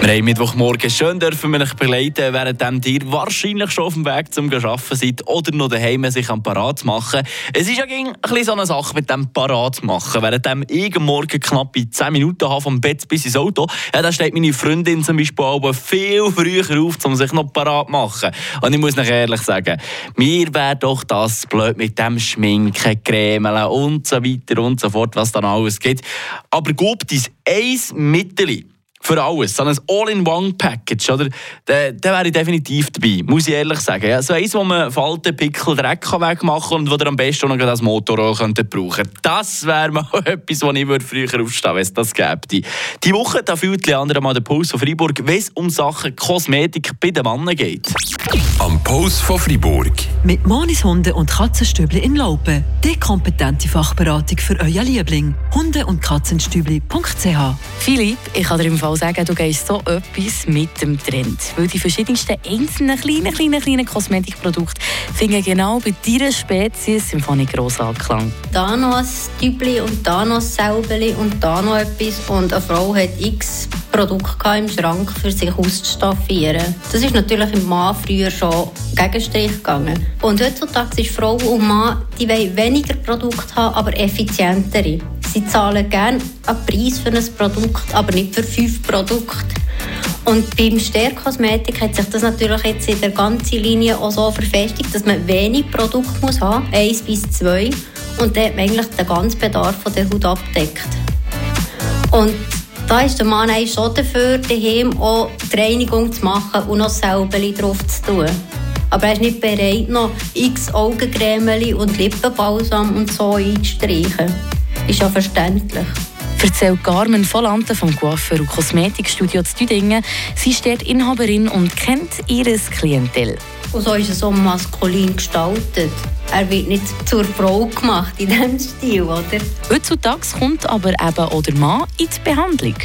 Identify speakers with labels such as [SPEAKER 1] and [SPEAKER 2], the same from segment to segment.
[SPEAKER 1] Wir haben Mittwochmorgen schön dürfen wir euch begleiten, während ihr wahrscheinlich schon auf dem Weg zum Arbeiten seid oder noch daheim sich am Parat machen. Es ist ja ein bisschen so eine Sache mit dem Parat machen. Während ich Morgen knapp 10 Minuten habe vom Bett bis ins Auto, ja, da steht meine Freundin zum Beispiel aber viel früher auf, um sich noch parat zu machen. Und ich muss noch ehrlich sagen, mir wäre doch das blöd mit dem Schminken, Cremeln und so weiter und so fort, was dann alles gibt. Aber gibt es ein Mittel, für alles. So ein All-in-One-Package, oder? Da, da wäre ich definitiv dabei, muss ich ehrlich sagen. Ja, so eins, wo man Falten, Pickel, Dreck wegmachen kann und wo ihr am besten noch das Motorrohr könntet brauchen Das wäre mal etwas, wo ich früher aufstehen würde, wenn es das gäbe. Die Woche da fühlt Leandra mal den Puls von Freiburg, wenn es um Sachen Kosmetik bei den Männern geht.
[SPEAKER 2] Am Puls von Freiburg.
[SPEAKER 3] Mit Monis Hunde und Katzenstübli in Laupen. Die kompetente Fachberatung für euer Liebling. Hunde- und Katzenstübli.ch
[SPEAKER 4] Philipp, ich kann dir im Fall sagen, du gehst so etwas mit dem Trend. Weil die verschiedensten einzelnen kleinen, kleinen, kleinen Kosmetikprodukte finden genau bei deiner Spezies Symphonie gross Anklang.
[SPEAKER 5] Da noch ein Tübli und da noch ein und da noch etwas. Und eine Frau hat x Produkte im Schrank für sich auszustaffieren. Das ist natürlich im Mann früher schon Gegenstrich gegangen. Und heutzutage ist Frau und Mann, die wollen weniger Produkte haben, aber effizientere. Sie zahlen gerne einen Preis für ein Produkt, aber nicht für fünf Produkte. Und beim Stärkosmetik hat sich das natürlich jetzt in der ganzen Linie auch so verfestigt, dass man wenig Produkte muss haben, eins bis zwei, und dann eigentlich den ganzen Bedarf der Haut abdeckt. Und da ist der Mann eigentlich schon dafür, daheim auch die Reinigung zu machen und noch selber drauf zu tun. Aber er ist nicht bereit, noch x Augencreme und Lippenbalsam und so einzustreichen. Ist ja verständlich.
[SPEAKER 4] Erzählt Carmen Volante vom Coiffeur- und Kosmetikstudio zu Düdingen. Sie ist dort Inhaberin und kennt ihres Klientel.
[SPEAKER 5] Und so ist er so maskulin gestaltet. Er wird nicht zur Frau gemacht in diesem Stil, oder?
[SPEAKER 4] Heutzutage kommt aber eben auch der Mann in die Behandlung.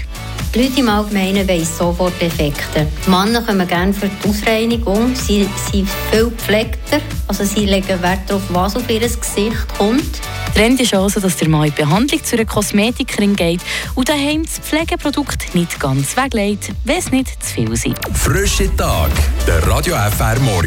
[SPEAKER 5] Die Leute im Allgemeinen wollen sofort Effekte. Die Männer kommen gerne für die Ausreinigung. Sie sind viel gepflegter. Also sie legen Wert darauf, was auf ihr Gesicht kommt.
[SPEAKER 4] Trend ist also, dass der Mann in Behandlung zu einer Kosmetikerin geht und daheim das Pflegeprodukt nicht ganz weglegt, wenn es nicht zu viel sind.
[SPEAKER 2] Frische Tag, der Radio FR Morgen.